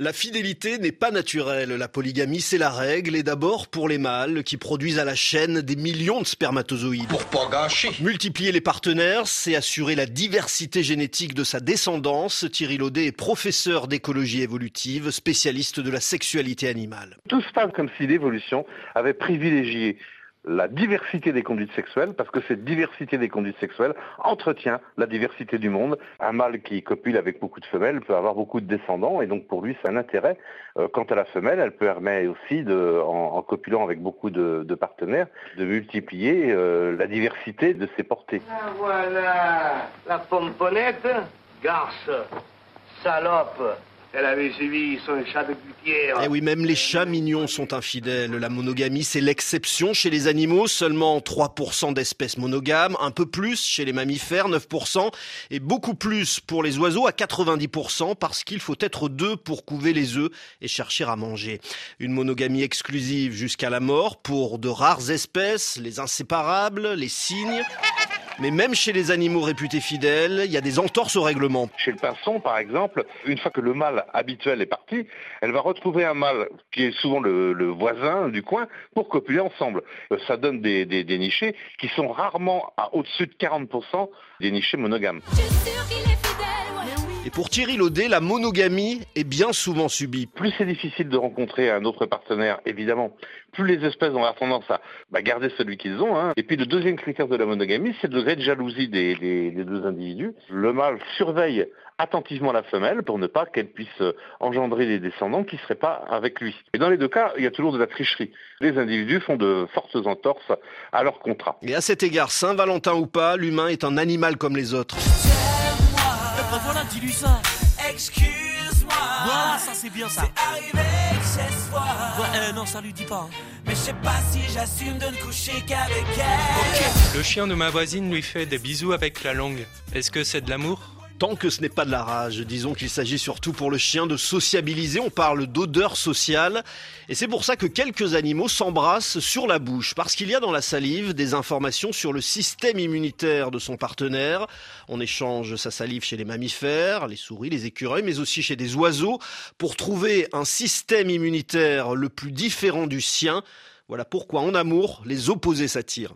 La fidélité n'est pas naturelle. La polygamie, c'est la règle, et d'abord pour les mâles qui produisent à la chaîne des millions de spermatozoïdes. Pour pas gâcher. Multiplier les partenaires, c'est assurer la diversité génétique de sa descendance. Thierry Laudet est professeur d'écologie évolutive, spécialiste de la sexualité animale. Tout se passe comme si l'évolution avait privilégié la diversité des conduites sexuelles, parce que cette diversité des conduites sexuelles entretient la diversité du monde. Un mâle qui copule avec beaucoup de femelles peut avoir beaucoup de descendants, et donc pour lui c'est un intérêt. Euh, quant à la femelle, elle permet aussi, en, copulant avec beaucoup de, partenaires, de multiplier euh, la diversité de ses portées. Ah, voilà, la pomponnette, garce, salope. Elle avait suivi son chat de Et eh oui, même les chats mignons sont infidèles. La monogamie, c'est l'exception chez les animaux. Seulement 3% d'espèces monogames, un peu plus chez les mammifères, 9%, et beaucoup plus pour les oiseaux à 90% parce qu'il faut être deux pour couver les œufs et chercher à manger. Une monogamie exclusive jusqu'à la mort pour de rares espèces, les inséparables, les cygnes. Mais même chez les animaux réputés fidèles, il y a des entorses au règlement. Chez le pinson, par exemple, une fois que le mâle habituel est parti, elle va retrouver un mâle qui est souvent le, voisin du coin pour copuler ensemble. Euh, ça donne des, des, nichés qui sont rarement à au-dessus de 40% des nichés monogames. Et pour Thierry Laudet, la monogamie est bien souvent subie. Plus c'est difficile de rencontrer un autre partenaire, évidemment, plus les espèces ont tendance à bah, garder celui qu'ils ont. Hein. Et puis le deuxième critère de la monogamie, c'est le degré de jalousie des, des, deux individus. Le mâle surveille attentivement la femelle pour ne pas qu'elle puisse euh, engendrer des descendants qui ne seraient pas avec lui. Et dans les deux cas, il y a toujours de la tricherie. Les individus font de fortes entorses à leur contrat. Et à cet égard, Saint-Valentin ou pas, l'humain est un animal comme les autres voilà, dis-lui ça. Excuse-moi. Voilà, ça c'est bien ça. C'est arrivé chez soi. Ouais, euh, non, ça lui dit pas. Hein. Mais je sais pas si j'assume de ne coucher qu'avec elle. Le chien de ma voisine lui fait des bisous avec la langue. Est-ce que c'est de l'amour? Tant que ce n'est pas de la rage, disons qu'il s'agit surtout pour le chien de sociabiliser, on parle d'odeur sociale, et c'est pour ça que quelques animaux s'embrassent sur la bouche, parce qu'il y a dans la salive des informations sur le système immunitaire de son partenaire. On échange sa salive chez les mammifères, les souris, les écureuils, mais aussi chez des oiseaux, pour trouver un système immunitaire le plus différent du sien. Voilà pourquoi en amour, les opposés s'attirent.